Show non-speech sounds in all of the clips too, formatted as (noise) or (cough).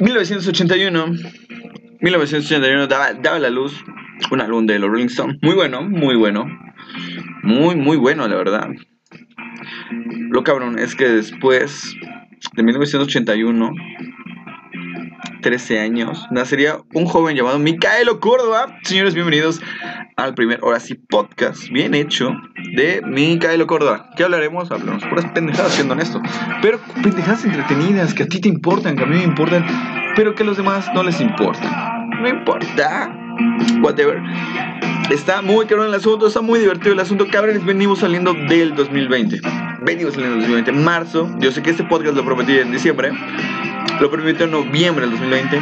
1981. 1981 daba, daba la luz un álbum de los Rolling Stones. Muy bueno, muy bueno. Muy, muy bueno, la verdad. Lo cabrón es que después de 1981, 13 años, nacería un joven llamado Micaelo Córdoba. Señores, bienvenidos al primer, ahora sí, podcast bien hecho de Micaelo Córdoba. ¿Qué hablaremos? Hablamos puras pendejadas, siendo honesto. Pero pendejadas entretenidas que a ti te importan, que a mí me importan, pero que a los demás no les importan. No importa. Whatever. Está muy caro el asunto, está muy divertido el asunto. Cabrones, venimos saliendo del 2020. Venimos saliendo del 2020. Marzo, yo sé que este podcast lo prometí en diciembre. Lo prometí en noviembre del 2020.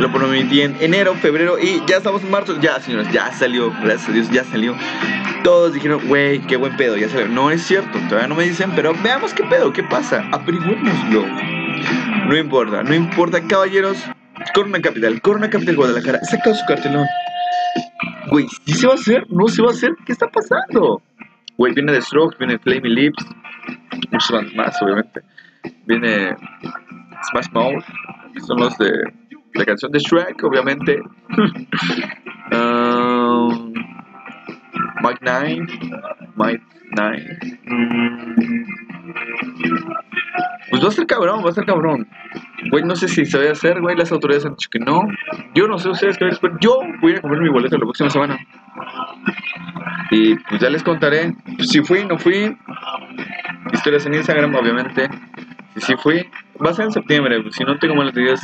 Lo prometí en enero, febrero y ya estamos en marzo. Ya, señores, ya salió. Gracias a Dios, ya salió. Todos dijeron, güey, qué buen pedo, ya salió. No es cierto, todavía no me dicen, pero veamos qué pedo, qué pasa. Averigüémoslo. No importa, no importa, caballeros. Corona Capital, Corona Capital Guadalajara. Saca su cartelón. Güey, ¿sí se va a hacer? ¿No se va a hacer? ¿Qué está pasando? Güey, viene The Strokes, viene Flaming Lips, muchos bands más, obviamente. Viene Smash Mouth, que son los de la canción de Shrek, obviamente. (laughs) um, Mike Nine, Mike Nine. Pues va a ser cabrón, va a ser cabrón. Güey, no sé si se va a hacer, güey. Las autoridades han dicho que no. Yo no sé ustedes qué pero yo voy a comprar mi boleto la próxima semana. Y pues ya les contaré si fui, no fui. Historias en Instagram, obviamente. Si sí fui, va a ser en septiembre. Si no tengo malas ideas,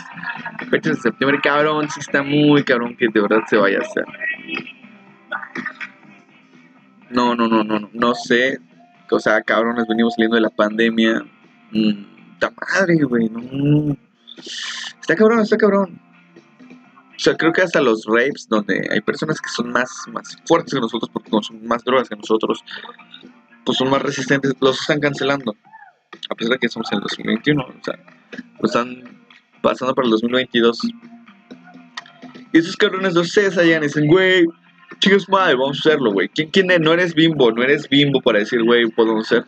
fechas de septiembre, cabrón. Si está muy cabrón que de verdad se vaya a hacer. No, no, no, no, no, no sé. O sea, cabrones, venimos saliendo de la pandemia. Mm, madre, güey, no. Está cabrón, está cabrón. O sea, creo que hasta los rapes, donde hay personas que son más, más fuertes que nosotros porque consumen más drogas que nosotros, pues son más resistentes, los están cancelando. A pesar de que somos en el 2021, o sea, están pasando para el 2022. Y esos cabrones los cesan y dicen, güey, chicos, madre, vamos a hacerlo, güey. ¿Quién, ¿Quién No eres bimbo, no eres bimbo para decir, güey, podemos hacer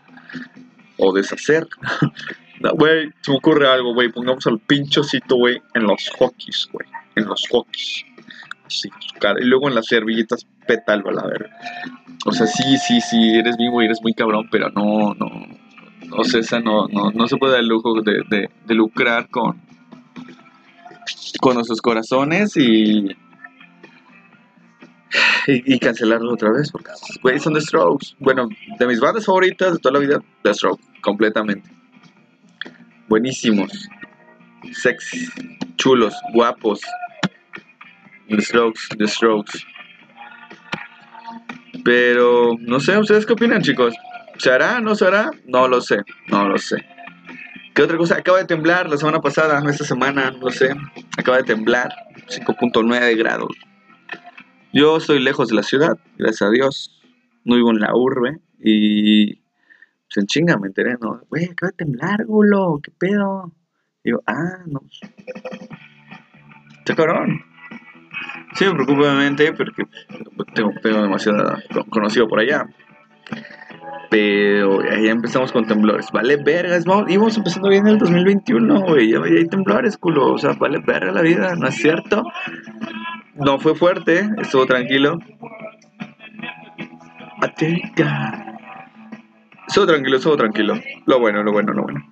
o deshacer. (laughs) Güey, se me ocurre algo, güey. Pongamos al pinchocito, güey, en los hockeys, güey. En los hockeys. Su cara. Y luego en las servilletas, pétalo a la verga. O sea, sí, sí, sí, eres bien, güey, eres muy cabrón, pero no, no. No sé, esa no, no, no se puede dar el lujo de, de, lucrar con, con nuestros corazones y, y, y, otra vez. Porque, güey, son The Strokes. Bueno, de mis bandas favoritas de toda la vida, The Strokes, completamente buenísimos, sexy, chulos, guapos. The Strokes, The Strokes. Pero no sé, ¿ustedes qué opinan, chicos? ¿Se hará? ¿No se hará? No lo sé, no lo sé. ¿Qué otra cosa? Acaba de temblar la semana pasada, esta semana, no sé. Acaba de temblar, 5.9 grados. Yo estoy lejos de la ciudad, gracias a Dios. No vivo en la urbe y pues en chinga me enteré, ¿no? Güey, acaba de temblar, gulo, ¿qué pedo? Digo, ah, no. Está cabrón. Sí, me preocupa obviamente porque tengo demasiado conocido por allá. Pero ahí empezamos con temblores. Vale, vergas, vamos, íbamos empezando bien en el 2021, güey. Ya hay temblores, culo. O sea, vale, verga la vida, ¿no es cierto? No fue fuerte, estuvo tranquilo. Atenga. Estuvo tranquilo, estuvo tranquilo. Lo bueno, lo bueno, lo bueno.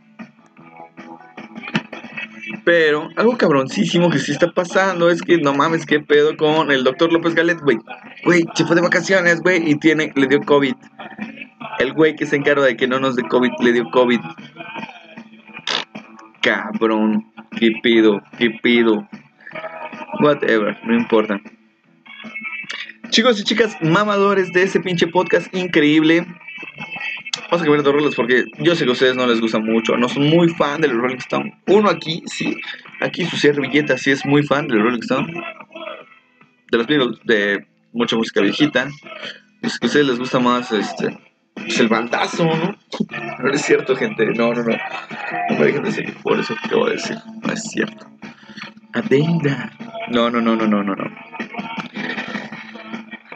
Pero algo cabroncísimo que sí está pasando es que no mames, qué pedo con el doctor López Galet, güey. Güey, se fue de vacaciones, güey, y tiene, le dio COVID. El güey que se encarga de que no nos dé COVID le dio COVID. Cabrón, qué pido, qué pido. Whatever, no importa. Chicos y chicas mamadores de ese pinche podcast increíble. Vamos a cambiar de roles porque yo sé que a ustedes no les gusta mucho, no son muy fan de los Rolling Stone. Uno aquí, sí, aquí su servilleta sí es muy fan de los Rolling Stone. De los Beatles, de mucha música viejita. Es que a ustedes les gusta más este pues el bandazo, ¿no? No es cierto, gente. No, no, no. No me dejen de seguir por eso que voy a decir. No es cierto. Adenda. No, no, no, no, no, no, no.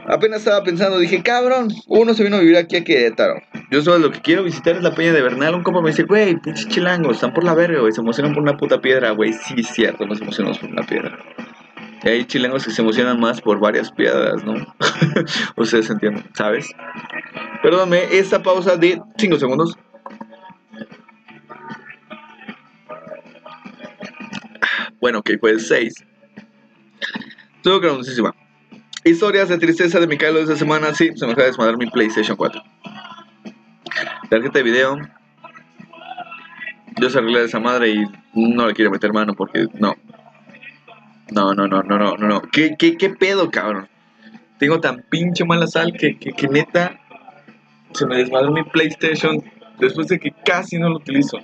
Apenas estaba pensando, dije, cabrón, uno se vino a vivir aquí a Querétaro. Yo solo lo que quiero visitar es la peña de Bernal. Un compa me dice, güey, pinche chilango, están por la verga, güey. Se emocionan por una puta piedra, güey. Sí, es cierto, nos emocionamos por una piedra. Hay chilangos que se emocionan más por varias piedras, ¿no? (laughs) Ustedes entienden, ¿sabes? Perdóname, esta pausa de 5 segundos. Bueno, ok, pues 6. Estuvo grandísima. Historias de tristeza de Micaelo de esta semana. Sí, se me acaba de desmadrar mi PlayStation 4. Tarjeta de video. Yo se arreglé esa madre y no le quiero meter mano porque no. No, no, no, no, no, no. ¿Qué, qué, qué pedo, cabrón? Tengo tan pinche mala sal que, que, que neta se me desmadró mi PlayStation después de que casi no lo utilizo.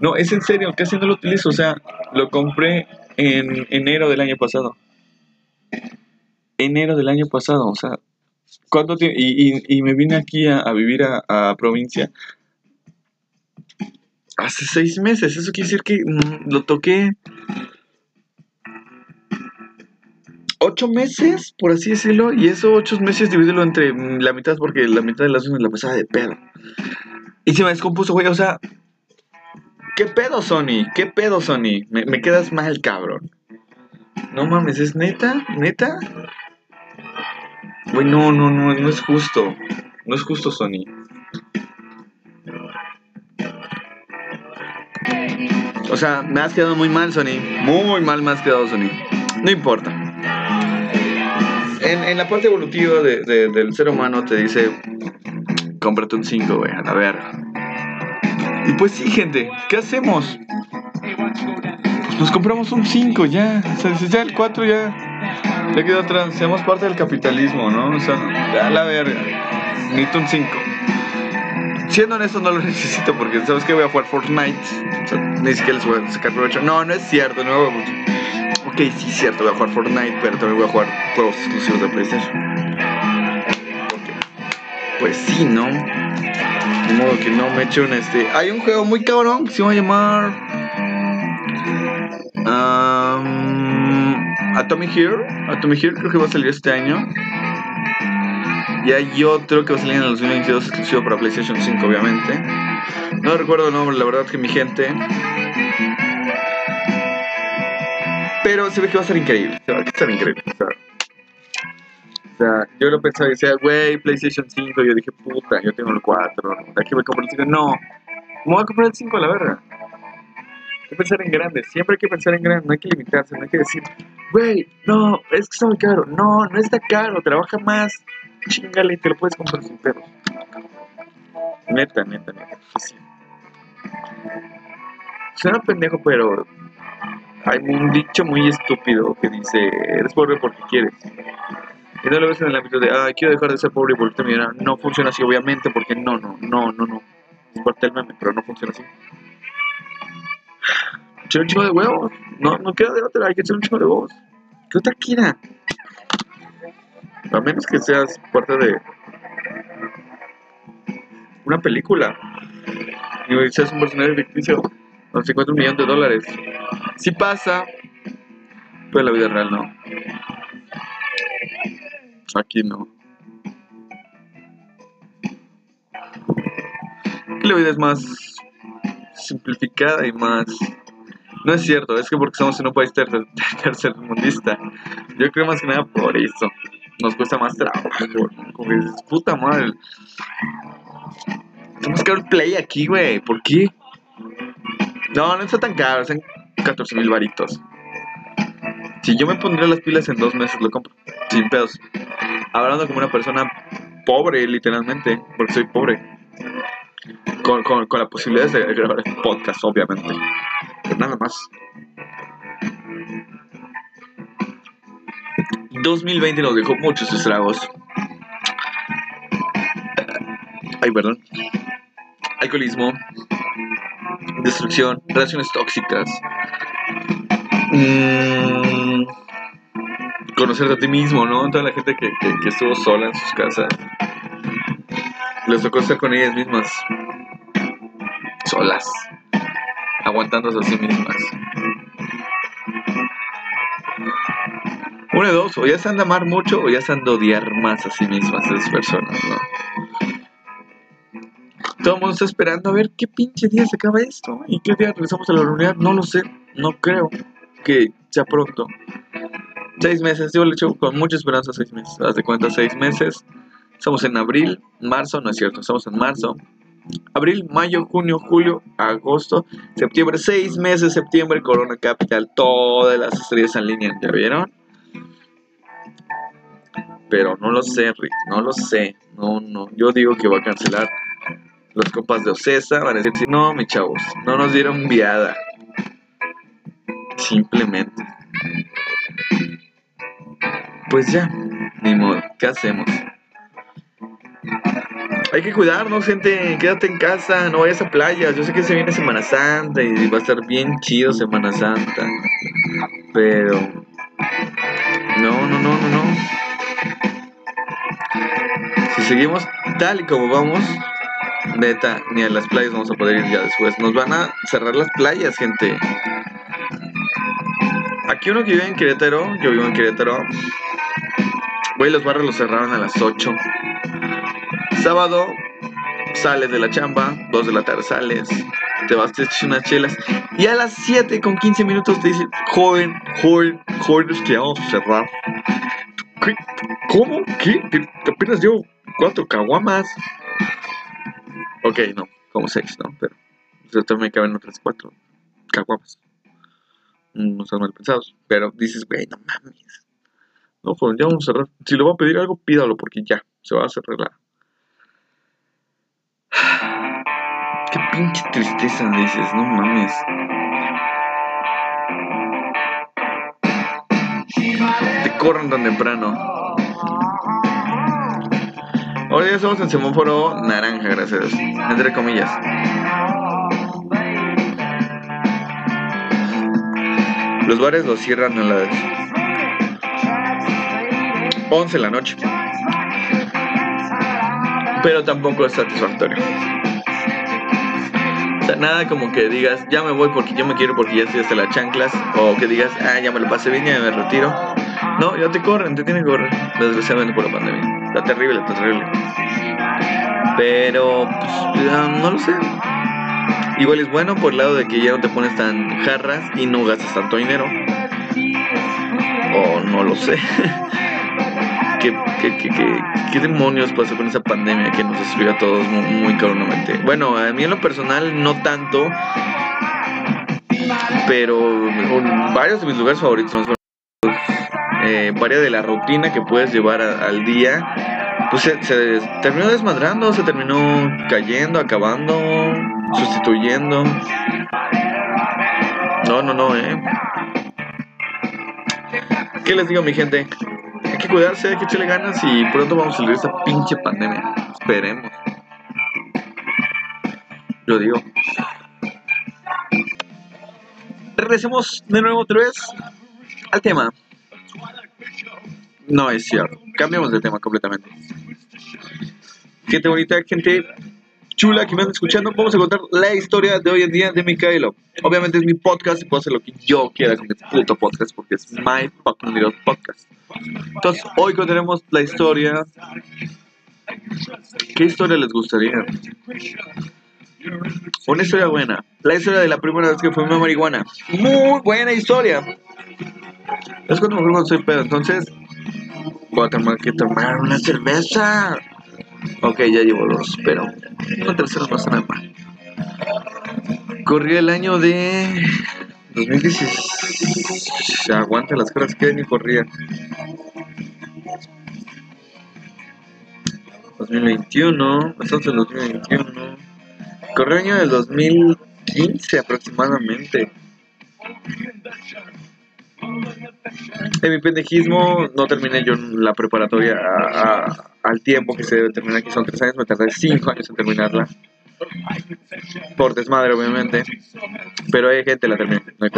No, es en serio, casi no lo utilizo. O sea, lo compré en enero del año pasado. Enero del año pasado, o sea, ¿cuánto tiempo? Y, y, y, me vine aquí a, a vivir a, a, provincia hace seis meses. Eso quiere decir que mm, lo toqué ocho meses, por así decirlo, y esos ocho meses divídelo entre mm, la mitad porque la mitad de las me la pasaba de pedo. Y se me descompuso, güey, o sea, ¿qué pedo, Sony? ¿Qué pedo, Sony? Me, me quedas mal, cabrón. No mames, ¿es neta? ¿Neta? Güey, no, no, no, no es justo. No es justo, Sony. O sea, me has quedado muy mal, Sony. Muy mal me has quedado, Sony. No importa. En, en la parte evolutiva de, de, del ser humano te dice, cómprate un 5, güey, a ver. Y pues sí, gente, ¿qué hacemos? Pues nos compramos un 5 ya. O sea, ya el 4 ya. Ya quedó atrás. Seamos parte del capitalismo, ¿no? O sea, ya la verga. Necesito un 5. Siendo honesto, no lo (laughs) necesito porque sabes que voy a jugar Fortnite. O sea, ni siquiera les voy a sacar provecho. No, no es cierto. No, ok, sí cierto, voy a jugar Fortnite, pero también voy a jugar juegos exclusivos de PlayStation. Pues sí, ¿no? De modo que no me eche un este. Hay un juego muy cabrón que se va a llamar. Um, Atomic Hero. Atomic Hero creo que va a salir este año. Y hay otro que va a salir en el 2022 exclusivo para PlayStation 5, obviamente. No recuerdo el nombre, la verdad que mi gente. Pero se ve que va a ser increíble. Se va a estar increíble. O sea, yo lo pensaba y decía, güey, PlayStation 5. Yo dije, puta, yo tengo el 4. Aquí voy a comprar el 5. No, me voy a comprar el 5 a la verga. Hay que pensar en grande. Siempre hay que pensar en grande. No hay que limitarse. No hay que decir, güey, no, es que está muy caro. No, no está caro. Trabaja más. Chingale y te lo puedes comprar sin pedos. Neta, neta, neta. Sí. Suena pendejo, pero hay un dicho muy estúpido que dice, eres pobre porque quieres. Y no lo ves en el ámbito de, ah, quiero dejar de ser pobre y volverte millonario. No funciona así, obviamente, porque no, no, no, no, no. Es parte del meme, pero no funciona así. Echar un chingo de huevos. No, no queda de otra, hay que echar un chingo de huevos. ¿Qué otra quiera? A menos que seas parte de una película. Y seas un personaje ficticio con 50 millones de dólares. Si pasa, en la vida real no. Aquí no. Aquí la vida es más simplificada y más... No es cierto, es que porque estamos en un país ter tercermundista. Yo creo más que nada por eso. Nos cuesta más trabajo. Como que dices, puta madre. Tenemos que el play aquí, güey. ¿Por qué? No, no está tan caro. Están 14 mil varitos. Si yo me pondría las pilas en dos meses, lo compro. Sin pedos. Hablando como una persona pobre, literalmente. Porque soy pobre. Con, con, con la posibilidad de grabar podcast, obviamente. Pero nada más. 2020 nos dejó muchos estragos. Ay, perdón. Alcoholismo, destrucción, relaciones tóxicas, mmm, conocerte a ti mismo, ¿no? Toda la gente que, que, estuvo sola en sus casas, les tocó estar con ellas mismas, solas, aguantándose a sí mismas. Uno de dos, o ya se han de amar mucho o ya se han de odiar más a sí mismas esas personas, ¿no? Todo esperando a ver qué pinche día se acaba esto y qué día regresamos a la unidad. No lo sé, no creo que sea pronto. Seis meses, yo le echo con mucha esperanza seis meses. Haz de cuenta, seis meses. Estamos en abril, marzo, no es cierto, estamos en marzo. Abril, mayo, junio, julio, agosto, septiembre, seis meses, septiembre, Corona Capital, todas las estrellas en línea, ¿ya vieron? Pero no lo sé, Rick, no lo sé. No, no, yo digo que va a cancelar los copas de Ocesa. Van a decir, no, mi chavos, no nos dieron viada. Simplemente. Pues ya, ni modo, ¿qué hacemos? Hay que cuidarnos, gente. Quédate en casa, no vayas a playas. Yo sé que se viene Semana Santa y va a estar bien chido Semana Santa. Pero. No, no, no, no, no. Si seguimos tal y como vamos, neta, ni a las playas vamos a poder ir ya después. Nos van a cerrar las playas, gente. Aquí uno que vive en Querétaro, yo vivo en Querétaro. Güey, los barrios los cerraron a las 8. Sábado, sales de la chamba, 2 de la tarde sales, te vas, te echas unas chelas. Y a las 7 con 15 minutos te dicen, joven, joven, joven, es que vamos a cerrar. ¿Qué? ¿Cómo? ¿Qué? Apenas llevo cuatro caguamas. Ok, no, como seis, ¿no? Pero o me caben otras cuatro caguamas. No son mal pensados. Pero dices, güey, no mames. No, joven, ya vamos a cerrar. Si le va a pedir algo, pídalo porque ya se va a arreglar. Qué pinche tristeza dices, no mames. Te corren tan temprano. Hoy ya estamos en semáforo naranja, gracias. Entre comillas. Los bares los cierran a las 11 de la noche. Pero tampoco es satisfactorio. O sea, nada como que digas, ya me voy porque yo me quiero porque ya estoy hasta las chanclas. O que digas, ah, ya me lo pasé bien, ya me retiro. No, ya te corren, te tienen que correr. Desgraciadamente por la pandemia. Está terrible, está terrible. Pero, pues, no lo sé. Igual es bueno por el lado de que ya no te pones tan jarras y no gastas tanto dinero. O no lo sé. (laughs) ¿Qué, qué, qué, qué, demonios pasó con esa pandemia que nos destruyó a todos muy, muy Bueno, a mí en lo personal no tanto. Pero varios de mis lugares favoritos son eh, varias de la rutina que puedes llevar al día pues se, terminó desmadrando, se terminó cayendo, acabando, sustituyendo. No, no, no, eh. ¿Qué les digo, mi gente? Hay que cuidarse, hay que echarle ganas y pronto vamos a salir de esta pinche pandemia. Esperemos. Lo digo. Regresemos de nuevo otra vez al tema. No es cierto. Cambiamos de tema completamente. Gente bonita, gente chula que me están escuchando, vamos a contar la historia de hoy en día de Micaelo. Obviamente es mi podcast y puedo hacer lo que yo quiera con este puto podcast porque es my fucking little podcast. Entonces, hoy contaremos la historia. ¿Qué historia les gustaría? Una historia buena. La historia de la primera vez que fumé marihuana. Muy buena historia. Es cuando me soy pedo. Entonces, voy a tomar que tomar una cerveza. Ok, ya llevo dos, pero una tercera no nada. Corría el año de 2016. Aguanta las caras que ni corría. 2021, estamos en 2021. Corrió el año del 2015 aproximadamente. En mi pendejismo no terminé yo la preparatoria al tiempo que se debe terminar, que son tres años, me tardé cinco años en terminarla. Por desmadre, obviamente. Pero hay gente la terminé, no hay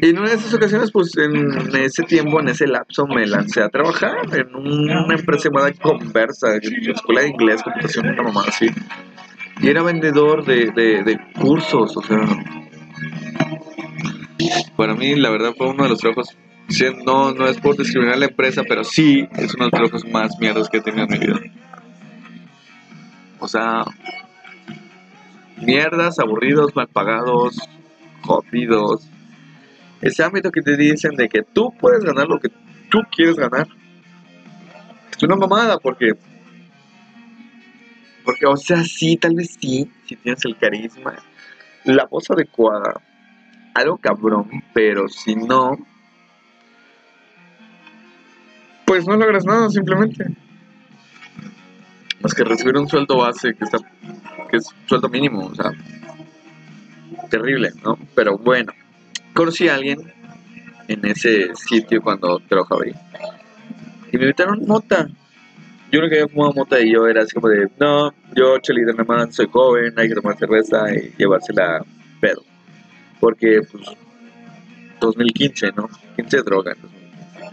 y en una de esas ocasiones, pues en ese tiempo, en ese lapso, me lancé a trabajar en una empresa llamada Conversa, escuela de inglés, computación, una mamá así. Y era vendedor de, de, de cursos, o sea, para mí la verdad fue uno de los trabajos, no, no es por discriminar a la empresa, pero sí es uno de los trabajos más mierdas que he tenido en mi vida. O sea, mierdas, aburridos, mal pagados, jodidos. Ese ámbito que te dicen de que tú puedes ganar lo que tú quieres ganar. Es una mamada porque... Porque, o sea, sí, tal vez sí, si tienes el carisma, la voz adecuada, algo cabrón, pero si no, pues no logras nada simplemente. Más que recibir un sueldo base que está que es sueldo mínimo, o sea, terrible, ¿no? Pero bueno, conocí a alguien en ese sitio cuando trabajaba ahí. Y me invitaron mota. Yo no quería fumar mota y yo era así como de, no, yo chelita nada más, soy joven, hay que tomar cerveza y llevársela pedo. Porque, pues, 2015, ¿no? 15 de droga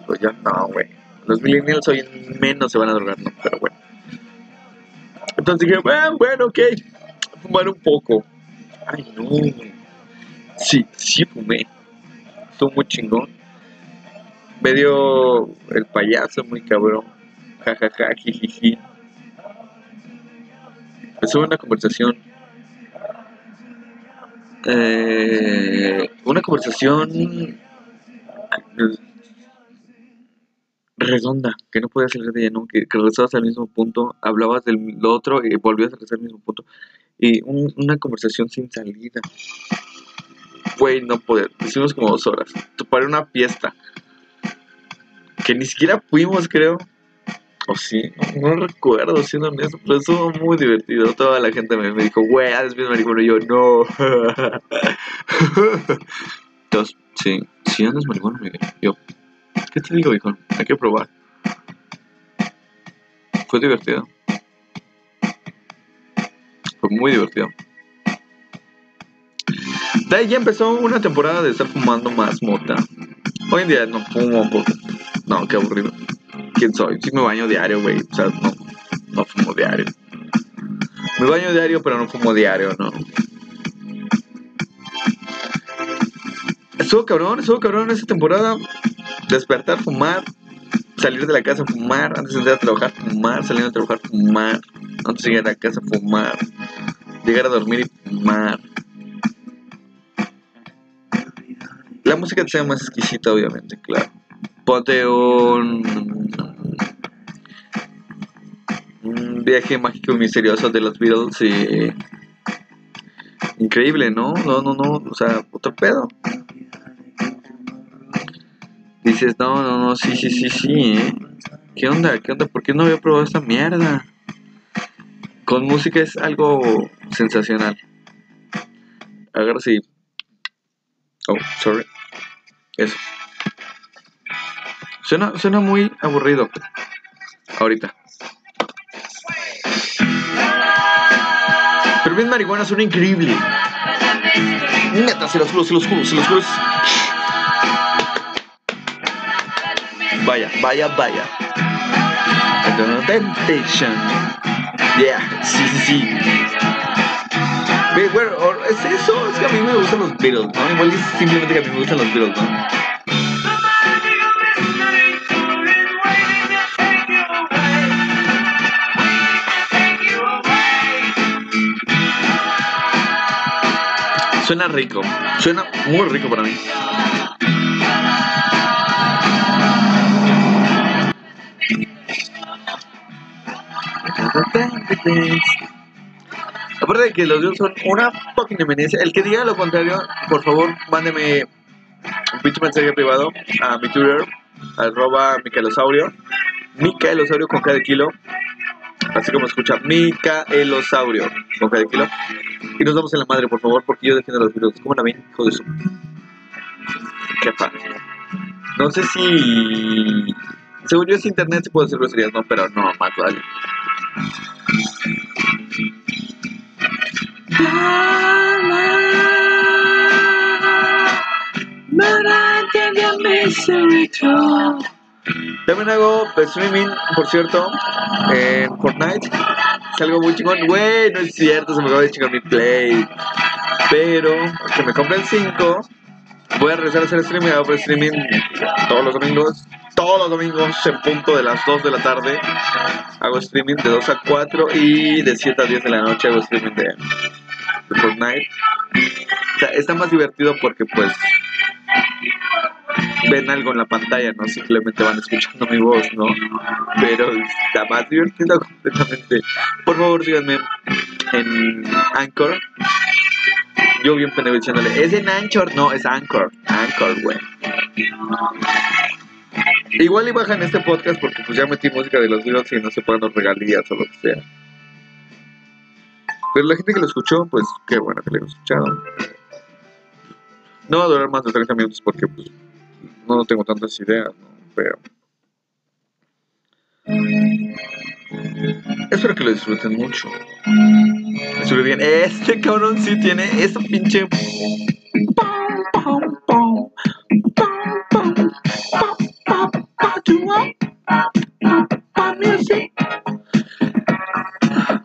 Pues ya no, güey. Los millennials hoy menos se van a drogar, ¿no? Pero bueno. Entonces dije, bueno, bueno, ok, fumar un poco. Ay, no. Sí, sí fumé. Estuvo muy chingón. Me dio el payaso muy cabrón. Jajaja, ja, ja, jijiji. Empezó una conversación. Eh, una conversación redonda, que no podías salir de ella, ¿no? que, regresabas al mismo punto, hablabas del otro y volvías a regresar al mismo punto. Y una conversación sin salida. Güey, no poder. Hicimos como dos horas. Para una fiesta. Que ni siquiera fuimos, creo. O sí, no, recuerdo, siendo honesto, pero estuvo muy divertido. Toda la gente me, dijo, güey, haces bien marihuana. Y yo, no. (laughs) Entonces, sí, sí andas marihuana, Yo, ¿Qué te digo, hijo? Hay que probar. Fue divertido. Fue muy divertido. De ahí ya empezó una temporada de estar fumando más mota. Hoy en día no fumo un poco. No, qué aburrido. ¿Quién soy? Sí me baño diario, güey. O sea, no, no fumo diario. Me baño diario, pero no fumo diario, ¿no? Estuvo cabrón, estuvo cabrón esa temporada despertar, fumar, salir de la casa, fumar, antes de entrar a trabajar, fumar, salir a trabajar, fumar, antes de llegar a la casa, fumar, llegar a dormir y fumar. La música te sea más exquisita, obviamente, claro. Ponte un, viaje mágico y misterioso de los Beatles y increíble, ¿no? No, no, no, o sea, otro pedo dices, no, no, no, sí, sí, sí, sí, ¿eh? ¿Qué onda? ¿Qué onda? ¿Por qué no había probado esta mierda? Con música es algo sensacional. Agarra así. Oh, sorry. Eso. Suena, suena muy aburrido. Ahorita. Pero bien marihuana suena increíble. Neta, se los juro, se los juro, se los juro. Vaya, vaya, vaya. Temptation. Yeah, sí, sí, sí. Bueno, es eso, es que a mí me gustan los Beatles, ¿no? Igual es simplemente que a mí me gustan los Beatles, ¿no? Suena rico, suena muy rico para mí. Aparte de que los dos son una fucking eminencia, el que diga lo contrario, por favor, mándeme un mensaje privado a mi Twitter, arroba Micaelosaurio, Micaelosaurio con cada kilo, así como escucha, Micaelosaurio con cada kilo. Y nos vamos en la madre, por favor, porque yo defiendo los videos. ¿Cómo la ven? Hijo de su. Qué padre. No sé si. Según yo es internet, se puede hacer groserías, no, pero no, más vale. También hago streaming, por cierto, en Fortnite. Es algo muy chingón. Güey, no es cierto, se me acaba de chingar mi play. Pero que me compre el 5. Voy a regresar a hacer streaming. Hago streaming todos los domingos todos los domingos en punto de las 2 de la tarde. Hago streaming de 2 a 4 y de 7 a 10 de la noche hago streaming de, Fortnite. Está más divertido porque pues ven algo en la pantalla, no simplemente van escuchando mi voz, ¿no? Pero está más divertido completamente. Por favor, síganme en Anchor. Yo bien pendejo diciéndole, ¿es en Anchor? No, es Anchor. Anchor, güey. Igual y bajan este podcast porque pues ya metí música de los videos y no se pagan los regalías o lo que sea. Pero la gente que lo escuchó, pues qué bueno que lo hayan escuchado. No va a durar más de 30 minutos porque pues no tengo tantas ideas, ¿no? Pero... Espero que lo disfruten mucho. Disfruten bien. Este cabrón sí tiene esa pinche...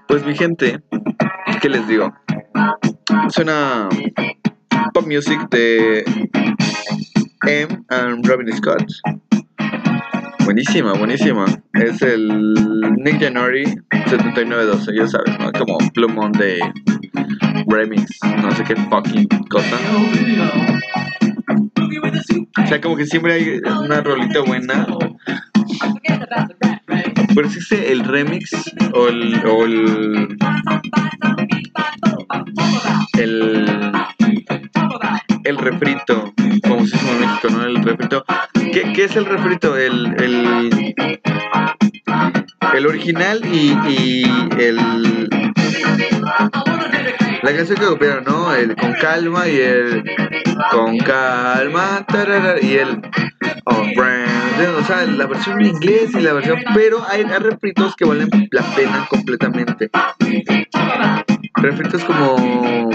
Pues mi gente, ¿qué les digo? Suena pop music de M and Robin Scott. Buenísima, buenísima. Es el Nick January 7912, ya sabes, ¿no? Como plumón de remix, no sé qué fucking cosa. O sea, como que siempre hay una rolita buena. Pero existe el remix o o el, el, el refrito, como dice en México, ¿no? El refrito. ¿Qué, qué es el refrito? El, el, el original y, y el... La canción que copiaron, ¿no? El con calma y el con calma tarara, y el oh, o sea, la versión en inglés y la versión, pero hay, hay refritos que valen la pena completamente. Refritos como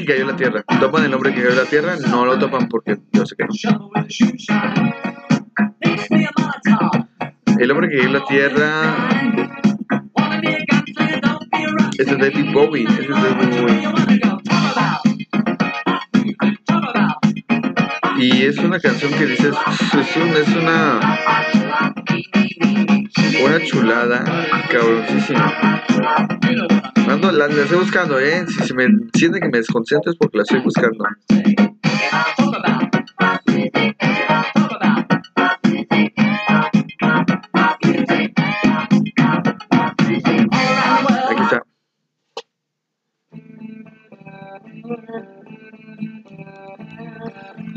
que cayó en la tierra. Topan el hombre que cayó en la tierra, no lo topan porque yo sé que no. El hombre que cayó en la tierra. Ese es David Bowie. Ese es David Bowie. Y es una canción que dices, es, un- es una una chulada cabrosísima. La, estoy buscando, eh. Si se me siente que me desconcentro es porque la estoy buscando. Aquí está.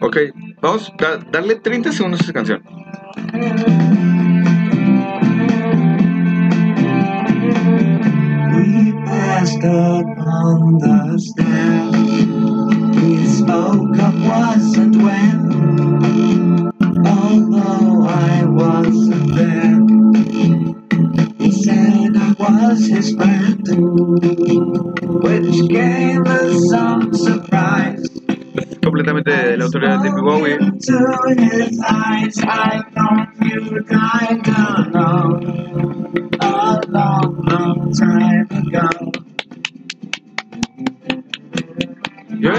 Ok, vamos a darle 30 segundos a esta canción. Passed up on the stair. We spoke of was and when. Although I wasn't there, he said I was his friend, which gave us some surprise. Completamente de la autoridad de David Bowie. To his eyes, I thought you died a long, long time ago. Me.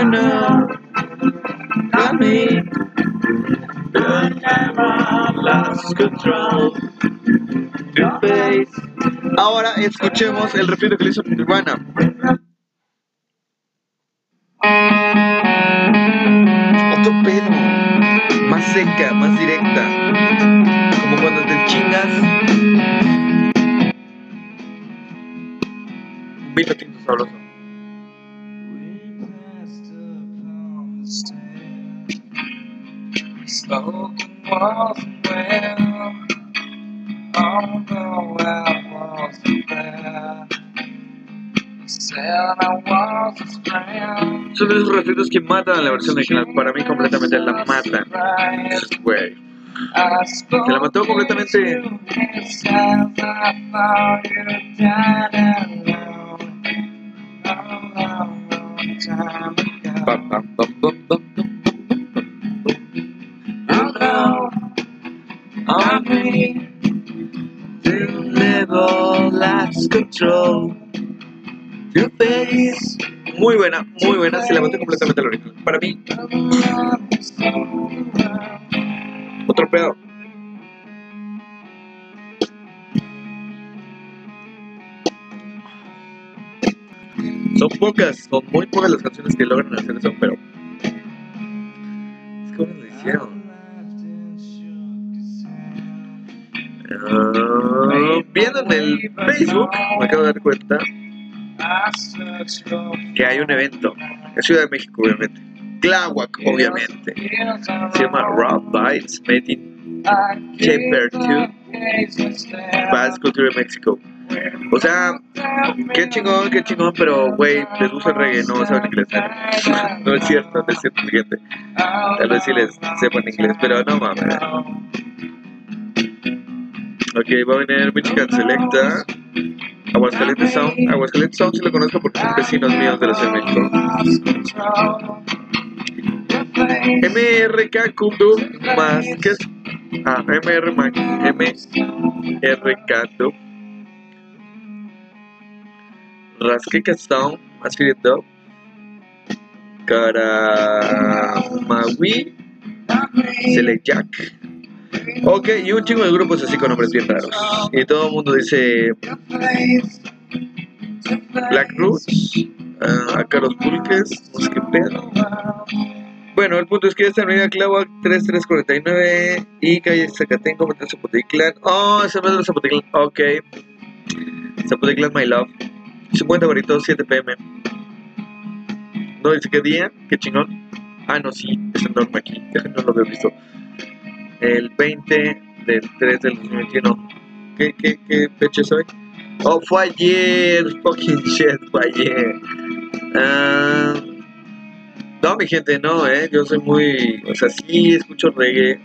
Control. Ahora escuchemos el refrito que le hizo Nirvana. Otro pedo. Más seca, más directa. Como cuando te chingas. Vino tinto sabroso. We spoke and wasn't well. Although I wasn't there, was. Son esos refritos que matan la versión original. Para mí completamente la matan. Güey. Se la mató completamente. Pam, pam, pam, pam, pam, You never lost control. Your face. Muy buena, muy buena. Se la maté completamente al original. Para mí. Otro pedo. Son pocas, son muy pocas las canciones que logran hacer eso, pero. Es como lo hicieron. Viendo en el Facebook, me acabo de dar cuenta que hay un evento. En Ciudad de México, obviamente. Tláhuac, obviamente. Se llama Rob Bites Made in Chamber 2 Bass Culture de México. O sea, qué chingón, qué chingón, pero güey, les gusta el reggae, no saben inglés. No es cierto, no es cierto, gente. Tal vez sí les sepan inglés, pero no mames. Ok, va a venir Michigan Selecta. Aguascalientes Sound. Aguascalientes Sound sí lo conozco porque son vecinos míos de la Ciudad de México. MRK Kundo más que es. Ah, MR. MRK Dub. Rasqueca Sound. Más que Dub. Select Ok, y un chingo de grupos así con nombres bien raros. Y todo el mundo dice Black Roots, uh, Acaros Pulques, no sé qué pedo. Bueno, el punto es que esta avenida Clavac 3349 y calle Zacatenco, Metro Zapotitlán. Oh, es el metro de Zapotitlán. Ok. Zapotitlán, my love. 50 baritos, 7 pm. No dice qué día, qué chingón. Ah, no, sí, es enorme aquí. (laughs) No lo había visto el 20 del 3 del 2021. ¿Qué, qué, qué fecha es hoy? Oh, fue ayer, fucking shit, fue ayer. Ah, no, mi gente, no, eh. Yo soy muy. O sea, sí escucho reggae.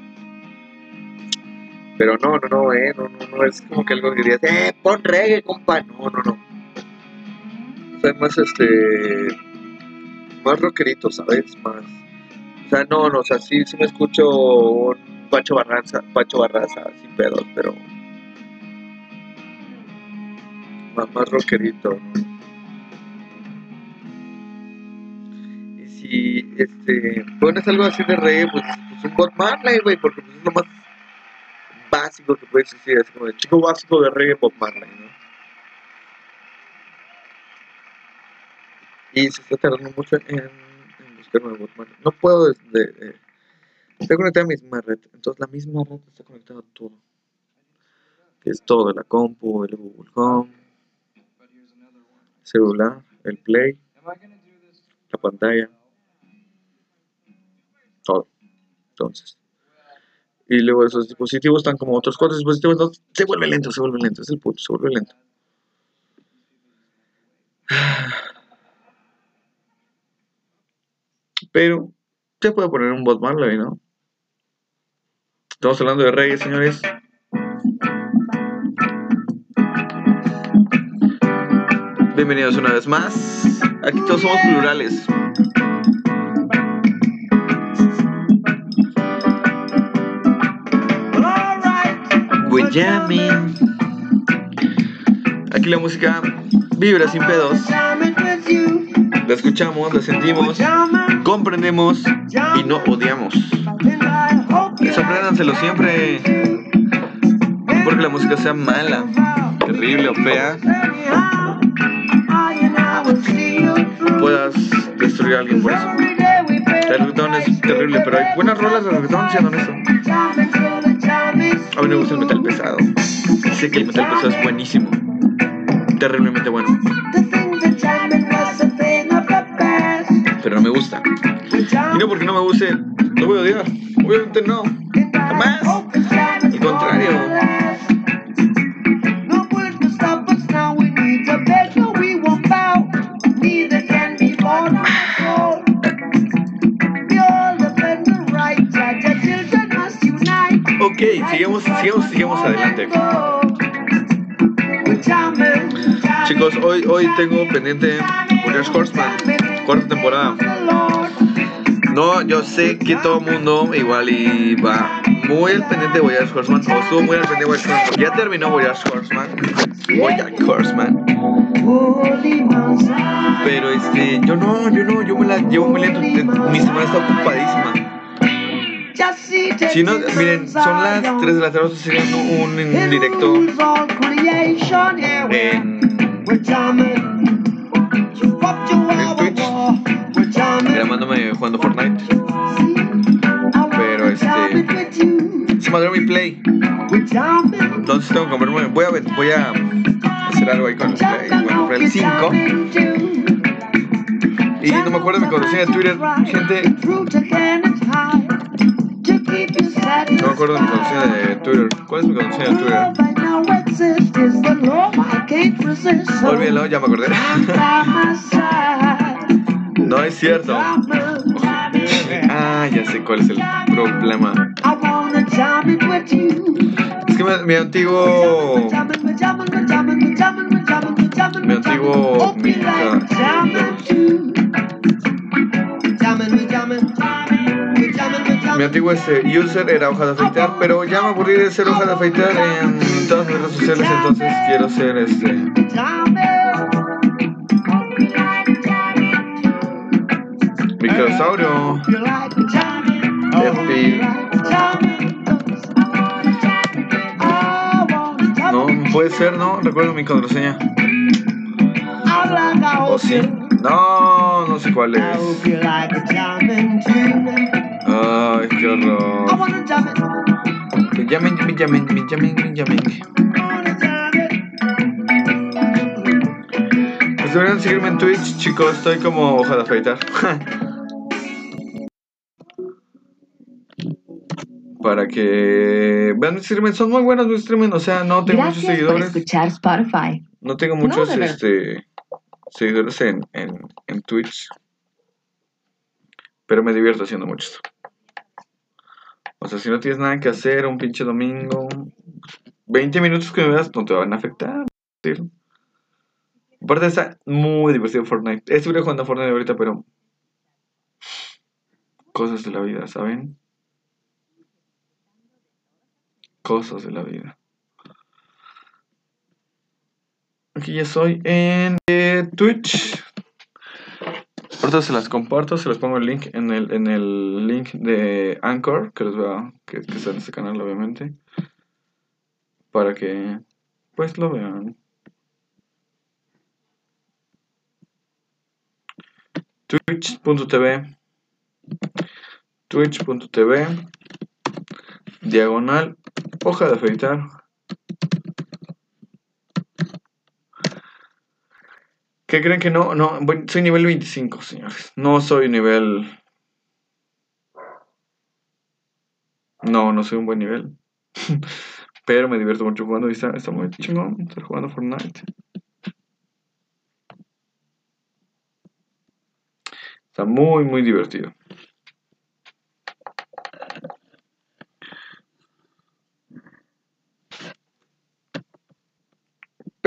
Pero no, no, no, eh. No, no, no es como que algo que dirías, eh, pon reggae, compa. No, no, no. Soy más este. Más rockerito, ¿sabes? Más. O sea, no, no, o sea, sí, sí me escucho Pacho Barraza, Pacho Barraza, sin pedos, pero más, más rockerito. Y si este pones algo así de reggae, pues, pues un Bob Marley, güey, porque pues, es lo más básico que puedes decir, así como el chico básico de reggae Bob Marley, ¿no? Y se está tardando mucho en, en buscar un Bob Marley. No puedo desde... Eh, Estoy conectada a mi misma red, entonces la misma red está conectada a todo. Que es todo, la compu, el Google Home, el celular, el Play, la pantalla, todo. Entonces. Y luego esos dispositivos están como otros cuatro dispositivos, entonces se vuelve lento, se vuelve lento, es el punto, se vuelve lento. Pero se puede poner un bot Marley, ¿no? Estamos hablando de reggae, señores. Bienvenidos una vez más. Aquí todos somos plurales. We're jamming. Aquí la música vibra sin pedos. La escuchamos, la sentimos, comprendemos y no odiamos. Desapréndanselo siempre. No porque la música sea mala, terrible o fea. Puedas destruir a alguien por eso. El reggaetón es terrible, pero hay buenas rolas de reggaetón, siendo honesto. A mí me gusta el metal pesado. Sé que el metal pesado es buenísimo. Terriblemente bueno. Pero no me gusta. Y no porque no me guste, lo voy a odiar. Obviamente no. Jamás. Al contrario. Ok, sigamos, sigamos, sigamos adelante. Chicos, hoy, hoy tengo pendiente Warriors Horseman, cuarta temporada. No, yo sé que todo el mundo igual y va muy al pendiente de Voyage Horseman, o estuvo muy al pendiente de Voyage Horseman. Ya terminó Voyage Horseman. Voyage Horseman. Pero este, yo no, yo no, yo me la llevo muy lento. Mi semana está ocupadísima. Si no, miren, son las 3 de la tarde, sería un, un en directo en, grabándome jugando Fortnite. Pero este, se madrió mi play. Entonces tengo que comprarme, voy a, voy a hacer algo ahí con el play. Voy a comprar el 5. Y no me acuerdo de mi contraseña de Twitter. No me acuerdo de mi contraseña de Twitter. ¿Cuál es mi contraseña de Twitter? Olvídalo, ya me acordé. (laughs) No es cierto. Ah, ya sé cuál es el problema. Es que mi, antiguo. Mi antiguo. Mi, mi antiguo este, user era hoja de afeitar, pero ya me aburrí de ser hoja de afeitar en todas mis redes sociales, entonces quiero ser este. Microsaurio. Epi. No, puede ser, ¿no? Recuerdo mi contraseña. ¿O sí? No, no sé cuál es. Ay, qué horror. Me llamen, me llamen. Pues deberían seguirme en Twitch, chicos. Estoy como hoja de afeitar. (laughs) Para que vean mis streamers. Son muy buenos mis streamers. O sea, no tengo muchos por seguidores. escuchar Spotify. No tengo muchos este, seguidores en, en, en Twitch. Pero me divierto haciendo mucho esto. O sea, si no tienes nada que hacer un pinche domingo, 20 minutos que me veas no te van a afectar. ¿sí? Aparte está muy divertido Fortnite. Estuve jugando a Fortnite ahorita, pero... Cosas de la vida, ¿saben? Cosas de la vida. Aquí ya soy en eh, Twitch. Ahorita se las comparto, se las pongo el link en el, en el link de Anchor, que les va que, que está en este canal obviamente. Para que pues lo vean. Twitch.tv Twitch.tv Diagonal Hoja de afeitar ¿Qué creen que no? No, soy nivel 25, señores. No soy nivel. No, no soy un buen nivel. (laughs) Pero me divierto mucho jugando y está, está muy chingón estar jugando Fortnite. Está muy, muy divertido.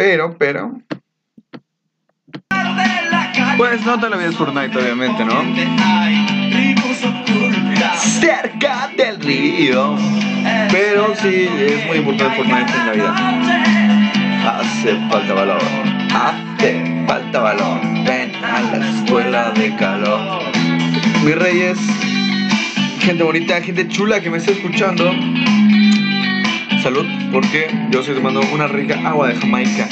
Pero, pero. Pues no te la vida Fortnite, obviamente, ¿no? Cerca del río. Pero sí, es muy importante Fortnite en la vida. Hace falta valor. Hace falta valor. Ven a la escuela de calor. Mis reyes, gente bonita, gente chula que me está escuchando. Salud, porque yo soy tomando una rica agua de Jamaica.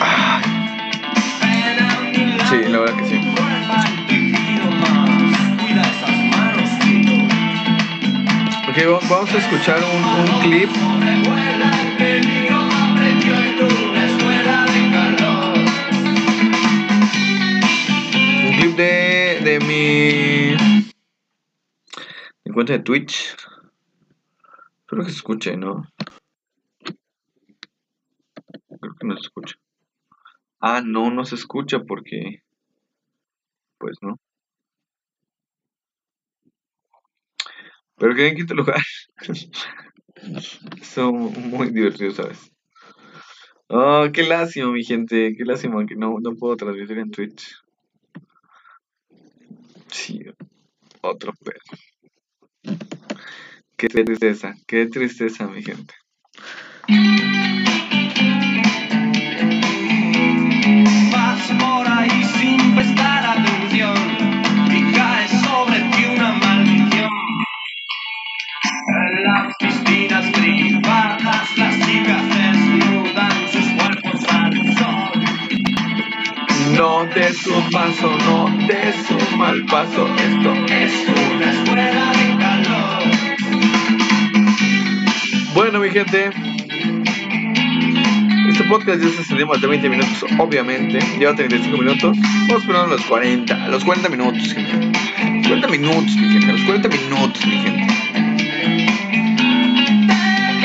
Ah, sí, la verdad que sí. Ok, va- vamos a escuchar un, un clip. Un clip de, de mi. De Twitch. Espero que se escuche, ¿no? Creo que no se escucha. Ah, no, no se escucha porque. Pues no. Pero que en quinto lugar. (laughs) Son muy divertidos, ¿sabes? Oh, qué lástima, mi gente. Qué lástima que no, no puedo transmitir en Twitch. Sí, otro pedo. Qué tristeza, qué tristeza, mi gente. No des un paso, no des un mal paso. Esto es una escuela de calor. Bueno, mi gente, este podcast ya se extendió más de 20 minutos, obviamente. Lleva 35 minutos. Vamos esperando los 40, a los 40 minutos, gente. 40 minutos, mi gente, los 40 minutos, mi gente.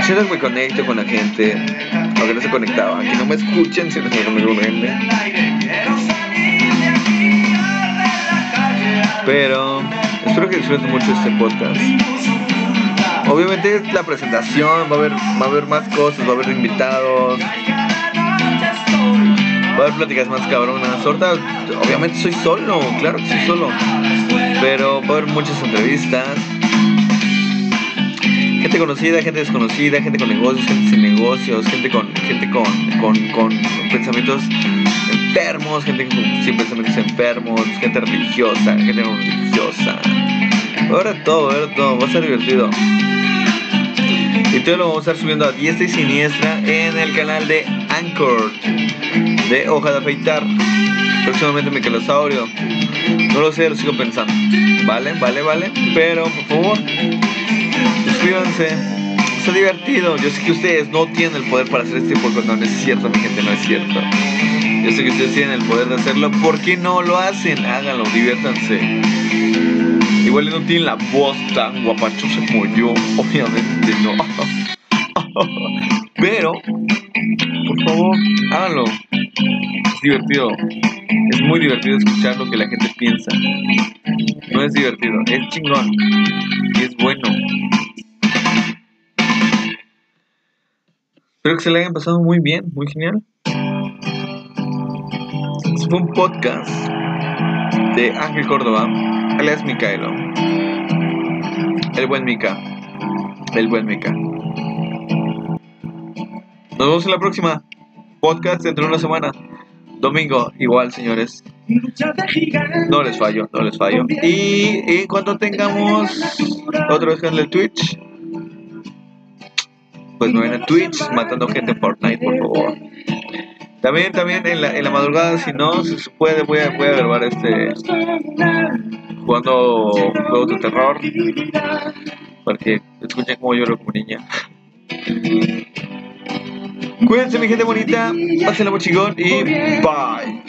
Siento que me conecto con la gente, aunque no se conectaba, que no me escuchen, que no me Pero espero que disfruten mucho este podcast. Obviamente la presentación, va a haber, va a haber más cosas, va a haber invitados, va a haber pláticas más cabronas. Ahorita, obviamente soy solo, claro que soy solo, pero va a haber muchas entrevistas. Gente conocida, gente desconocida, gente con negocios, gente sin negocios, gente con, gente con, con, con pensamientos enfermos, gente sin pensamientos enfermos, gente religiosa, gente no religiosa. Va a haber todo, va a haber todo, va a ser divertido. Y todo lo vamos a estar subiendo a diestra y siniestra en el canal de Anchor de Hoja de Afeitar. Próximamente Michelosaurio. No lo sé, lo sigo pensando. Vale, vale, vale. Pero por favor, suscríbanse. Está divertido. Yo sé que ustedes no tienen el poder para hacer este podcast. No, no es cierto, mi gente, no es cierto. Yo sé que ustedes tienen el poder de hacerlo. ¿Por qué no lo hacen? Háganlo, diviértanse. Igual no tienen la voz tan guapachosa como yo, obviamente no. (laughs) Pero, por favor, háganlo. Es divertido. Es muy divertido escuchar lo que la gente piensa. No es divertido, es chingón. Y es bueno. Espero que se le hayan pasado muy bien, muy genial. Este fue un podcast de Ángel Córdoba, alias Micaelo. El buen Mica. El buen Mica. Nos vemos en la próxima. Podcast dentro de una semana. Domingo, igual, señores. No les fallo, no les fallo. Y, y cuando tengamos otro en el Twitch, pues me ven en Twitch matando gente en Fortnite, por favor. También, también en la, en la madrugada, si no se puede, voy a, voy a grabar este jugando juegos de terror para que escuchen cómo lloro como niña. Cuídense, mi gente bonita, pásenla muy chingón y bye.